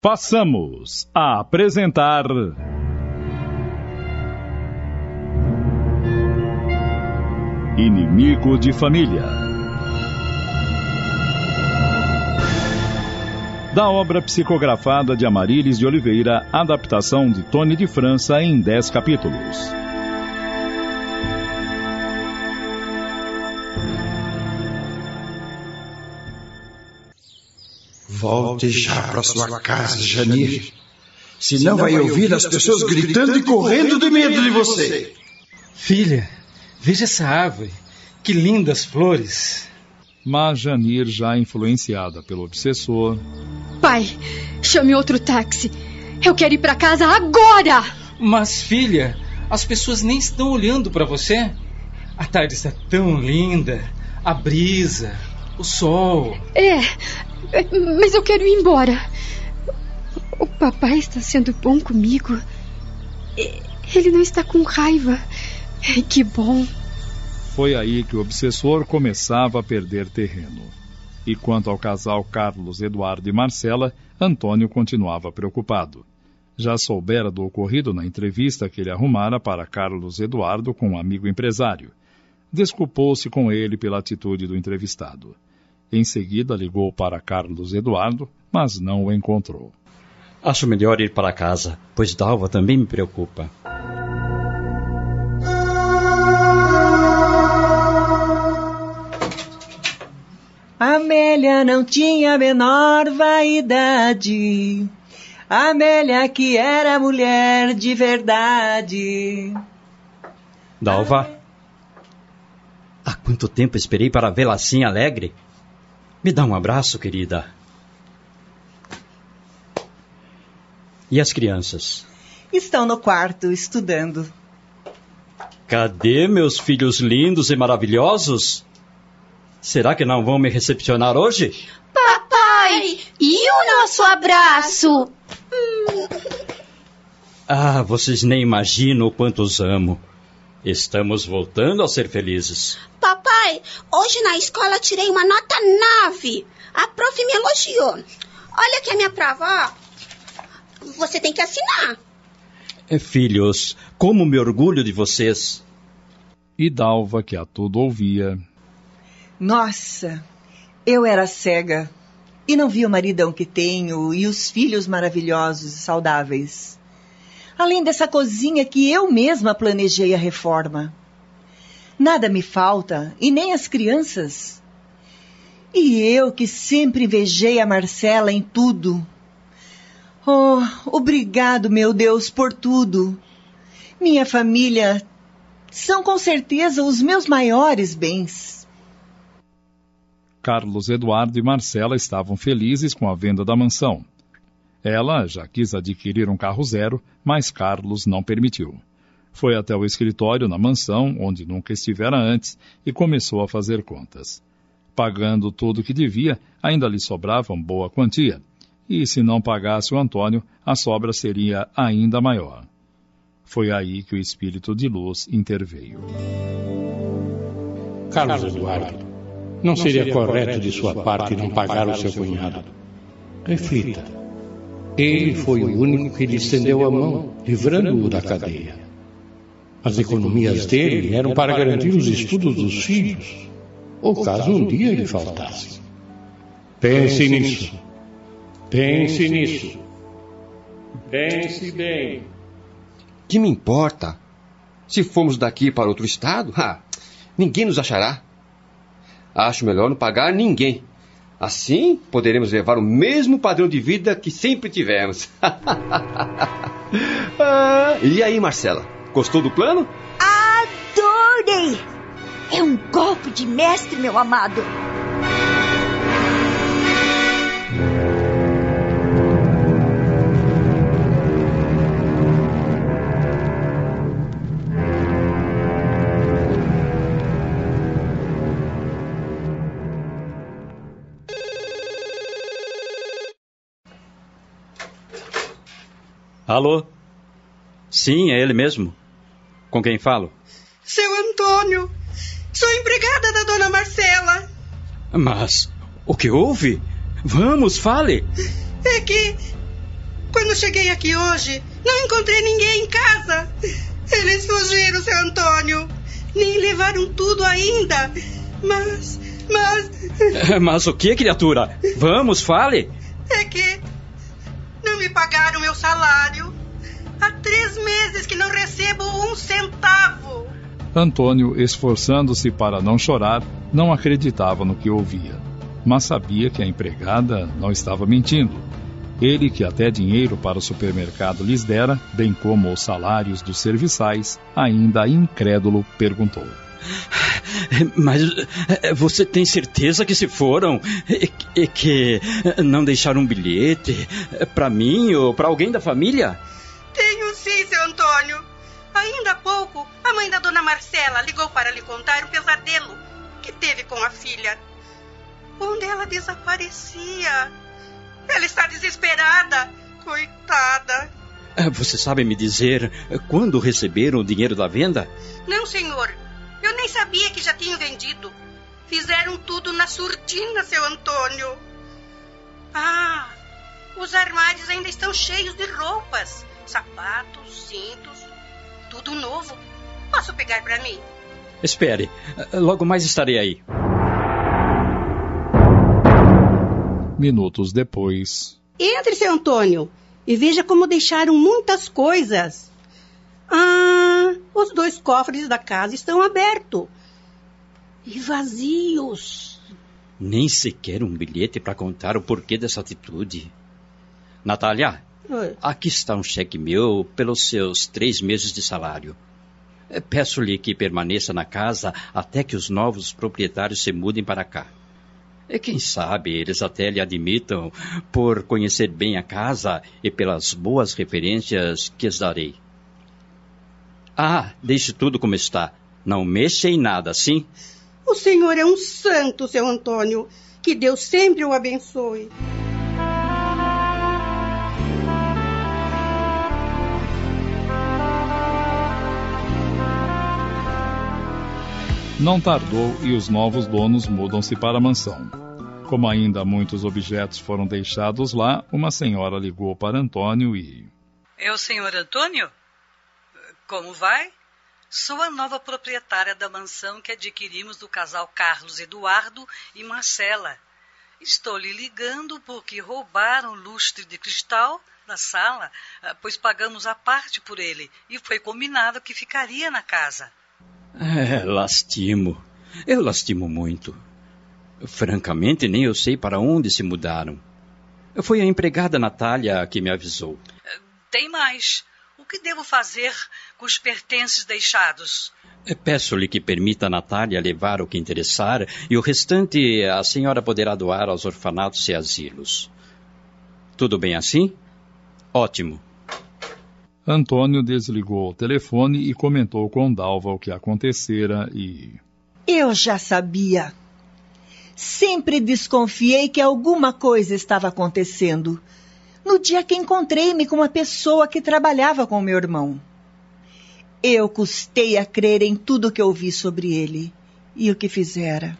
Passamos a apresentar. Inimigo de Família. Da obra psicografada de Amarílis de Oliveira, adaptação de Tony de França em 10 capítulos. Volte já para sua casa, Janir. Senão vai ouvir as pessoas gritando e correndo de medo de você. Filha, veja essa árvore. Que lindas flores. Mas Janir, já influenciada pelo obsessor. Pai, chame outro táxi. Eu quero ir para casa agora! Mas, filha, as pessoas nem estão olhando para você. A tarde está tão linda. A brisa, o sol. É, mas eu quero ir embora. O papai está sendo bom comigo. Ele não está com raiva. Que bom. Foi aí que o obsessor começava a perder terreno. E quanto ao casal Carlos Eduardo e Marcela, Antônio continuava preocupado. Já soubera do ocorrido na entrevista que ele arrumara para Carlos Eduardo com um amigo empresário. Desculpou-se com ele pela atitude do entrevistado. Em seguida, ligou para Carlos Eduardo, mas não o encontrou. Acho melhor ir para casa, pois Dalva também me preocupa. Amélia não tinha a menor vaidade. Amélia que era mulher de verdade. Dalva? Há quanto tempo esperei para vê-la assim alegre? Me dá um abraço, querida. E as crianças? Estão no quarto, estudando. Cadê meus filhos lindos e maravilhosos? Será que não vão me recepcionar hoje? Papai! E o nosso abraço? Ah, vocês nem imaginam o quanto os amo. Estamos voltando a ser felizes. Papai, hoje na escola tirei uma nota 9. A prof me elogiou. Olha aqui a minha prova, ó. Você tem que assinar. É, filhos, como me orgulho de vocês. E Dalva, que a tudo ouvia. Nossa, eu era cega e não vi o maridão que tenho e os filhos maravilhosos e saudáveis além dessa cozinha que eu mesma planejei a reforma. Nada me falta, e nem as crianças. E eu que sempre invejei a Marcela em tudo. Oh, obrigado, meu Deus, por tudo. Minha família são com certeza os meus maiores bens. Carlos Eduardo e Marcela estavam felizes com a venda da mansão. Ela já quis adquirir um carro zero, mas Carlos não permitiu. Foi até o escritório na mansão, onde nunca estivera antes, e começou a fazer contas. Pagando tudo o que devia, ainda lhe sobrava uma boa quantia. E se não pagasse o Antônio, a sobra seria ainda maior. Foi aí que o espírito de luz interveio. Carlos Eduardo, não seria correto de sua parte não pagar o seu cunhado. Reflita. Ele foi o único que lhe estendeu a mão, livrando-o da cadeia. As economias dele eram para garantir os estudos dos filhos, ou caso um dia lhe faltasse. Pense nisso. Pense nisso. Pense bem. Que me importa? Se formos daqui para outro estado, ah, ninguém nos achará. Acho melhor não pagar ninguém. Assim, poderemos levar o mesmo padrão de vida que sempre tivemos. ah, e aí, Marcela? Gostou do plano? Adorei! É um golpe de mestre, meu amado. Alô? Sim, é ele mesmo. Com quem falo? Seu Antônio. Sou empregada da dona Marcela. Mas o que houve? Vamos, fale. É que Quando cheguei aqui hoje, não encontrei ninguém em casa. Eles fugiram, seu Antônio. Nem levaram tudo ainda. Mas. Mas. Mas o que, criatura? Vamos, fale. É que. Não me pagaram meu salário. Há três meses que não recebo um centavo. Antônio, esforçando-se para não chorar, não acreditava no que ouvia, mas sabia que a empregada não estava mentindo. Ele, que até dinheiro para o supermercado lhes dera, bem como os salários dos serviçais, ainda incrédulo perguntou: Mas eh, você tem certeza que se foram? E que não deixaram um bilhete para mim ou para alguém da família? Tenho sim, seu Antônio. Ainda há pouco, a mãe da dona Marcela ligou para lhe contar um pesadelo que teve com a filha. Onde ela desaparecia. Ela está desesperada. Coitada. Eh, você sabe me dizer quando receberam o dinheiro da venda? Não, senhor. Eu nem sabia que já tinham vendido. Fizeram tudo na surdina, seu Antônio. Ah, os armários ainda estão cheios de roupas, sapatos, cintos, tudo novo. Posso pegar para mim? Espere, logo mais estarei aí. Minutos depois. Entre, seu Antônio, e veja como deixaram muitas coisas. Os dois cofres da casa estão abertos. E vazios. Nem sequer um bilhete para contar o porquê dessa atitude. Natália, Oi. aqui está um cheque meu pelos seus três meses de salário. Eh, Peço-lhe que permaneça na casa até que os novos proprietários se mudem para cá. E quem sabe eles até lhe admitam por conhecer bem a casa e pelas boas referências que lhes darei. Ah, deixe tudo como está. Não mexa em nada, sim? O senhor é um santo, seu Antônio. Que Deus sempre o abençoe. Não tardou e os novos donos mudam-se para a mansão. Como ainda muitos objetos foram deixados lá, uma senhora ligou para Antônio e. É o senhor Antônio? Como vai? Sou a nova proprietária da mansão que adquirimos do casal Carlos Eduardo e Marcela. Estou lhe ligando porque roubaram o lustre de cristal da sala, ah, pois pagamos a parte por ele e foi combinado que ficaria na casa. É, lastimo. Eu lastimo muito. Francamente, nem eu sei para onde se mudaram. Foi a empregada Natália que me avisou. Tem mais. O que devo fazer com os pertences deixados? Peço-lhe que permita a Natália levar o que interessar e o restante a senhora poderá doar aos orfanatos e asilos. Tudo bem assim? Ótimo. Antônio desligou o telefone e comentou com Dalva o que acontecera e. Eu já sabia. Sempre desconfiei que alguma coisa estava acontecendo. No dia que encontrei-me com uma pessoa que trabalhava com meu irmão. Eu custei a crer em tudo que ouvi sobre ele e o que fizera.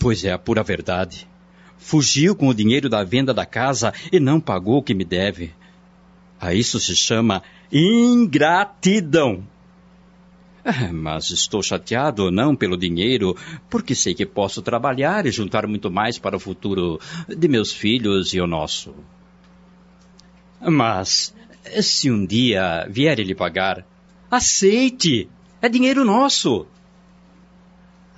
Pois é a pura verdade. Fugiu com o dinheiro da venda da casa e não pagou o que me deve. A isso se chama ingratidão. Ah, Mas estou chateado não pelo dinheiro, porque sei que posso trabalhar e juntar muito mais para o futuro de meus filhos e o nosso. Mas, se um dia vier lhe pagar, aceite! É dinheiro nosso!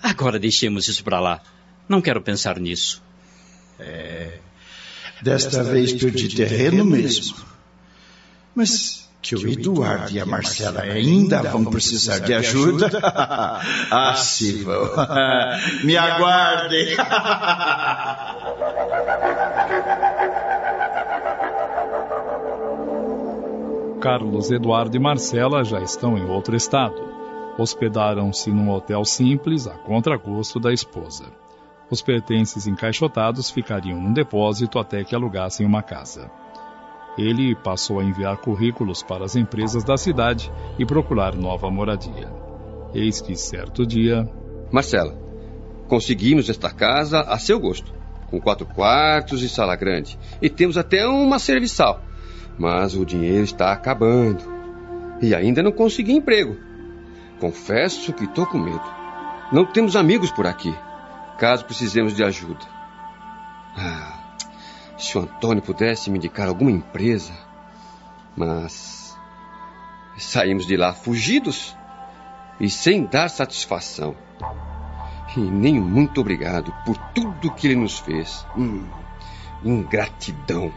Agora deixemos isso para lá. Não quero pensar nisso. É, desta vez perdi terreno mesmo. Mas que o Eduardo e a Marcela ainda vão precisar de ajuda? ah, sim, vão. Me aguardem. Carlos Eduardo e Marcela já estão em outro estado. Hospedaram-se num hotel simples a contragosto da esposa. Os pertences encaixotados ficariam num depósito até que alugassem uma casa. Ele passou a enviar currículos para as empresas da cidade e procurar nova moradia. Eis que certo dia. Marcela, conseguimos esta casa a seu gosto, com quatro quartos e sala grande. E temos até uma serviçal. Mas o dinheiro está acabando. E ainda não consegui emprego. Confesso que estou com medo. Não temos amigos por aqui, caso precisemos de ajuda. Ah, se o Antônio pudesse me indicar alguma empresa. Mas. Saímos de lá fugidos e sem dar satisfação. E nem muito obrigado por tudo que ele nos fez. Hum, ingratidão.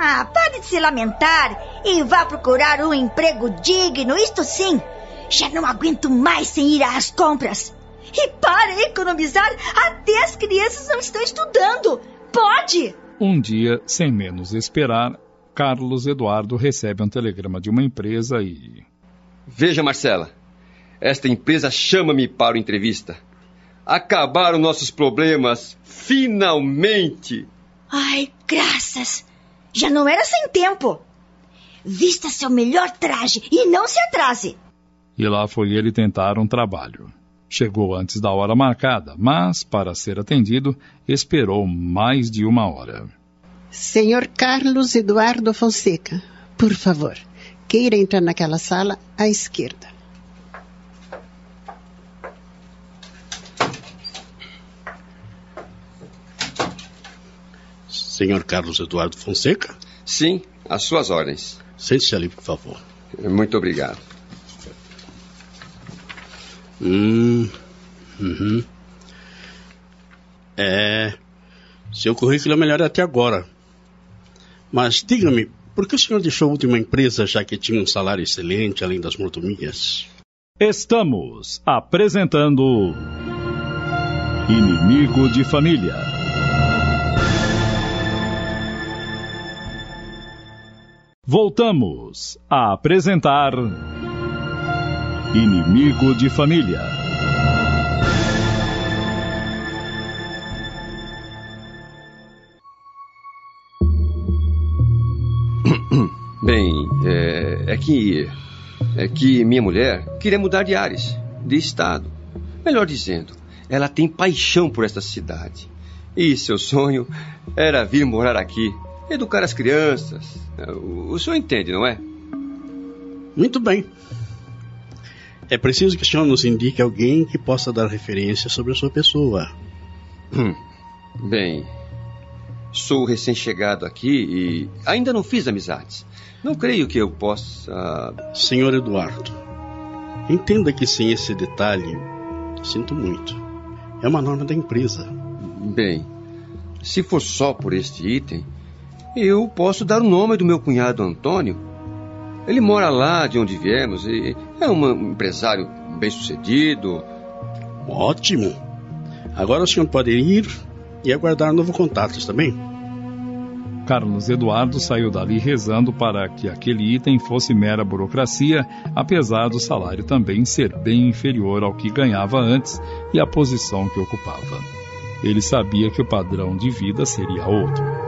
Ah, pare de se lamentar e vá procurar um emprego digno, isto sim. Já não aguento mais sem ir às compras. E para economizar, até as crianças não estão estudando. Pode! Um dia, sem menos esperar, Carlos Eduardo recebe um telegrama de uma empresa e. Veja, Marcela. Esta empresa chama-me para a entrevista. Acabaram nossos problemas, finalmente! Ai, graças! Já não era sem tempo! Vista seu melhor traje e não se atrase! E lá foi ele tentar um trabalho. Chegou antes da hora marcada, mas, para ser atendido, esperou mais de uma hora. Senhor Carlos Eduardo Fonseca, por favor, queira entrar naquela sala à esquerda. Senhor Carlos Eduardo Fonseca? Sim, às suas ordens. Sente-se ali, por favor. Muito obrigado. Hum. Uhum. É. Seu currículo é melhor até agora. Mas diga-me, por que o senhor deixou a última empresa já que tinha um salário excelente além das mordomias? Estamos apresentando Inimigo de Família. Voltamos a apresentar Inimigo de Família. Bem, é, é, que. É que minha mulher queria mudar de ares, de estado. Melhor dizendo, ela tem paixão por esta cidade. E seu sonho era vir morar aqui, educar as crianças. O, o senhor entende, não é? Muito bem. É preciso que o senhor nos indique alguém que possa dar referência sobre a sua pessoa. Hum. Bem, sou recém-chegado aqui e ainda não fiz amizades. Não creio que eu possa. Senhor Eduardo, entenda que sem esse detalhe, sinto muito. É uma norma da empresa. Bem, se for só por este item, eu posso dar o nome do meu cunhado Antônio. Ele mora lá de onde viemos e é um empresário bem-sucedido. Ótimo. Agora o senhor pode ir e aguardar novo contato, está bem? Carlos Eduardo saiu dali rezando para que aquele item fosse mera burocracia, apesar do salário também ser bem inferior ao que ganhava antes e à posição que ocupava. Ele sabia que o padrão de vida seria outro.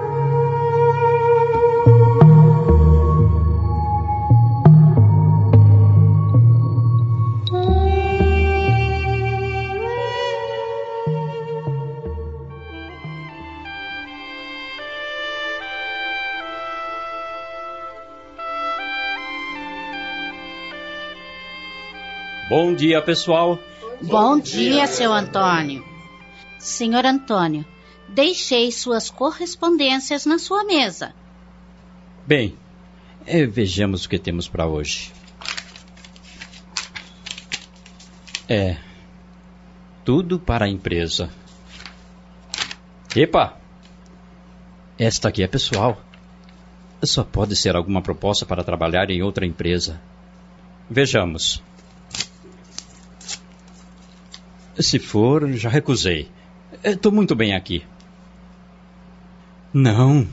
Bom dia, pessoal. Bom dia, seu Antônio. Senhor Antônio, deixei suas correspondências na sua mesa. Bem, é, vejamos o que temos para hoje. É. Tudo para a empresa. Epa! Esta aqui é pessoal. Só pode ser alguma proposta para trabalhar em outra empresa. Vejamos. Se for, já recusei. Estou muito bem aqui. Não.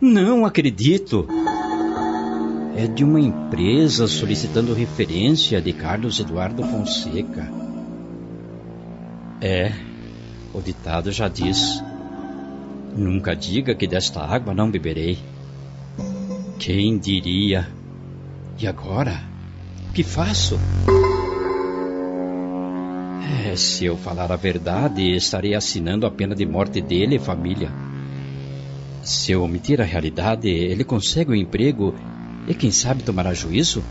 Não acredito. É de uma empresa solicitando referência de Carlos Eduardo Fonseca. É, o ditado já diz: Nunca diga que desta água não beberei. Quem diria? E agora? O que faço? É, se eu falar a verdade, estarei assinando a pena de morte dele e família. Se eu omitir a realidade, ele consegue um emprego e quem sabe tomará juízo?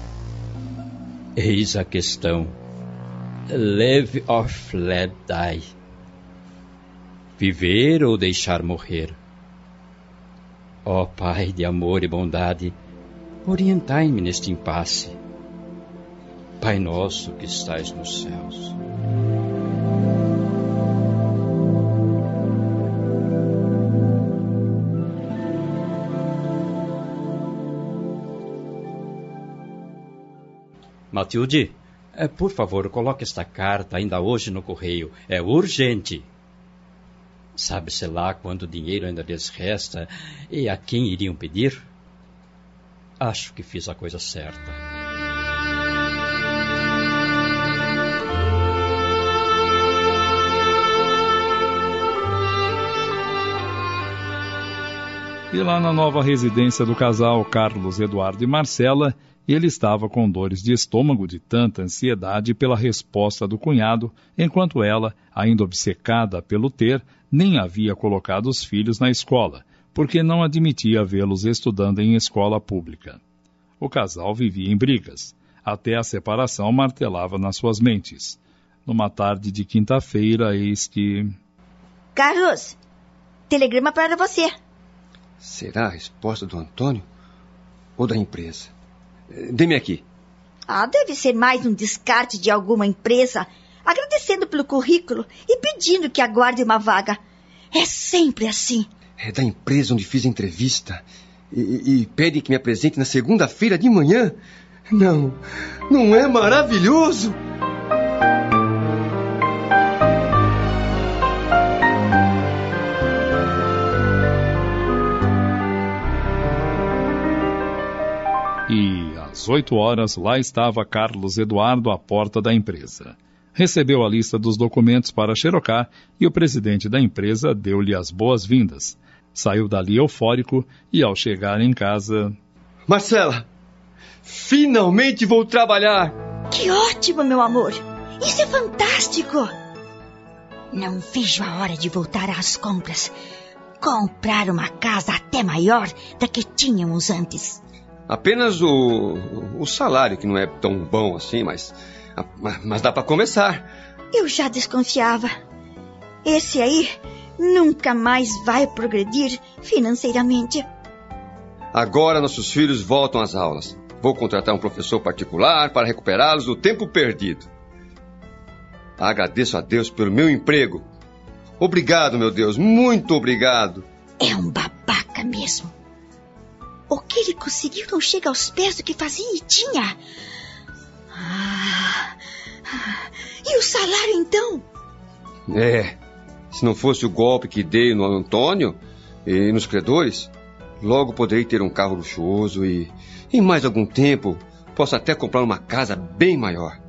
Eis a questão. Live or let die. Viver ou deixar morrer. Ó oh, Pai de amor e bondade, orientai-me neste impasse. Pai nosso que estais nos céus. Matilde, é, por favor, coloque esta carta ainda hoje no correio. É urgente. Sabe-se lá quanto dinheiro ainda lhes resta e a quem iriam pedir? Acho que fiz a coisa certa. E lá na nova residência do casal Carlos Eduardo e Marcela, ele estava com dores de estômago de tanta ansiedade pela resposta do cunhado, enquanto ela, ainda obcecada pelo ter, nem havia colocado os filhos na escola, porque não admitia vê-los estudando em escola pública. O casal vivia em brigas. Até a separação martelava nas suas mentes. Numa tarde de quinta-feira, eis que. Carlos, telegrama para você. Será a resposta do Antônio ou da empresa? Dê-me aqui. Ah, deve ser mais um descarte de alguma empresa, agradecendo pelo currículo e pedindo que aguarde uma vaga. É sempre assim. É da empresa onde fiz a entrevista. E, e pede que me apresente na segunda-feira de manhã. Não, não é maravilhoso? Às oito horas, lá estava Carlos Eduardo à porta da empresa. Recebeu a lista dos documentos para xerocar e o presidente da empresa deu-lhe as boas-vindas. Saiu dali eufórico e, ao chegar em casa. Marcela, finalmente vou trabalhar! Que ótimo, meu amor! Isso é fantástico! Não vejo a hora de voltar às compras. Comprar uma casa até maior da que tínhamos antes. Apenas o, o salário, que não é tão bom assim, mas, mas dá para começar. Eu já desconfiava. Esse aí nunca mais vai progredir financeiramente. Agora nossos filhos voltam às aulas. Vou contratar um professor particular para recuperá-los do tempo perdido. Agradeço a Deus pelo meu emprego. Obrigado, meu Deus, muito obrigado. É um babaca mesmo. O que ele conseguiu não chega aos pés do que fazia e tinha. Ah, e o salário então? É, se não fosse o golpe que dei no Antônio e nos credores, logo poderei ter um carro luxuoso e, em mais algum tempo, posso até comprar uma casa bem maior.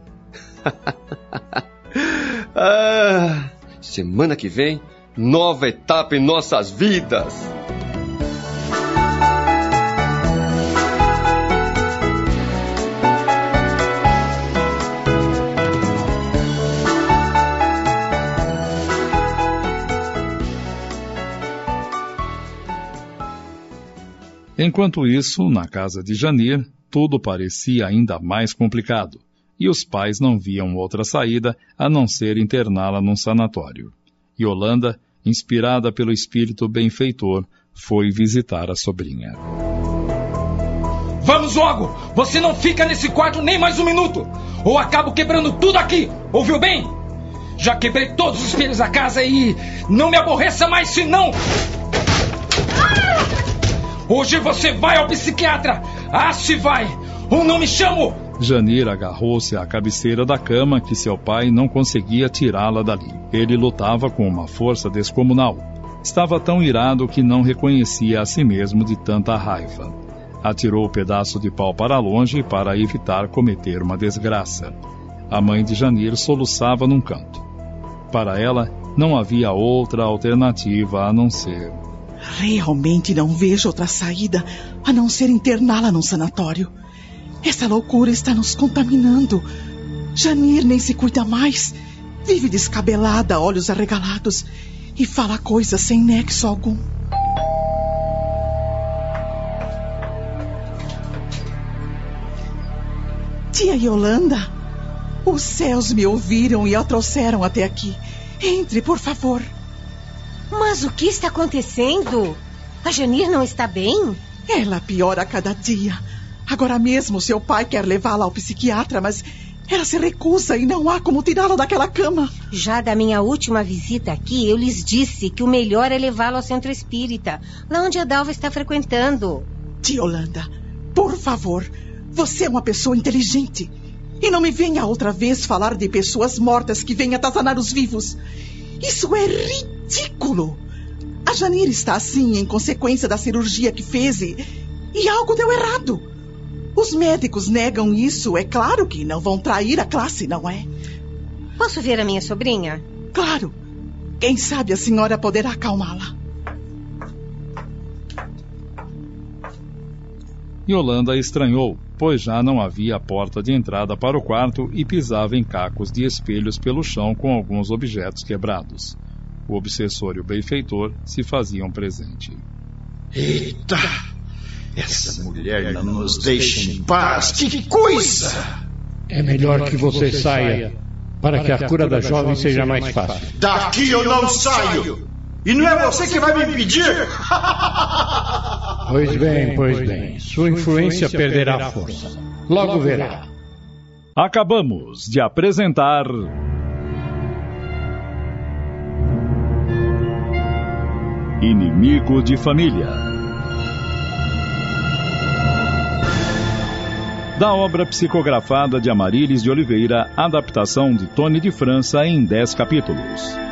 ah, semana que vem, nova etapa em nossas vidas. Enquanto isso, na casa de Janir, tudo parecia ainda mais complicado, e os pais não viam outra saída a não ser interná-la num sanatório. Yolanda, inspirada pelo espírito benfeitor, foi visitar a sobrinha. Vamos logo! Você não fica nesse quarto nem mais um minuto! Ou acabo quebrando tudo aqui! Ouviu bem? Já quebrei todos os espelhos da casa e não me aborreça mais se não! Hoje você vai ao psiquiatra! Ah, se vai! Ou não me chamo! Janir agarrou-se à cabeceira da cama que seu pai não conseguia tirá-la dali. Ele lutava com uma força descomunal. Estava tão irado que não reconhecia a si mesmo de tanta raiva. Atirou o pedaço de pau para longe para evitar cometer uma desgraça. A mãe de Janir soluçava num canto. Para ela, não havia outra alternativa a não ser Realmente não vejo outra saída a não ser interná-la num sanatório. Essa loucura está nos contaminando. Janir nem se cuida mais. Vive descabelada, olhos arregalados e fala coisas sem nexo algum. Tia Yolanda, os céus me ouviram e a trouxeram até aqui. Entre, por favor. Mas o que está acontecendo? A Janir não está bem? Ela piora a cada dia. Agora mesmo seu pai quer levá-la ao psiquiatra, mas ela se recusa e não há como tirá-la daquela cama. Já da minha última visita aqui, eu lhes disse que o melhor é levá-la ao centro espírita, lá onde a Dalva está frequentando. Tia Holanda, por favor, você é uma pessoa inteligente. E não me venha outra vez falar de pessoas mortas que vêm atazanar os vivos. Isso é ridículo. A Janir está assim em consequência da cirurgia que fez e, e algo deu errado. Os médicos negam isso. É claro que não vão trair a classe, não é? Posso ver a minha sobrinha? Claro. Quem sabe a senhora poderá acalmá-la. Yolanda estranhou, pois já não havia porta de entrada para o quarto e pisava em cacos de espelhos pelo chão com alguns objetos quebrados. O obsessor e o benfeitor se faziam presente. Eita! Essa mulher não nos deixa em paz. Que coisa! É melhor que você saia, para que a cura da jovem seja mais fácil. Daqui eu não saio! E não é você que vai me impedir? Pois bem, pois bem. Sua influência perderá força. Logo verá. Acabamos de apresentar. Inimigo de Família. Da obra psicografada de Amarílis de Oliveira, adaptação de Tony de França em 10 capítulos.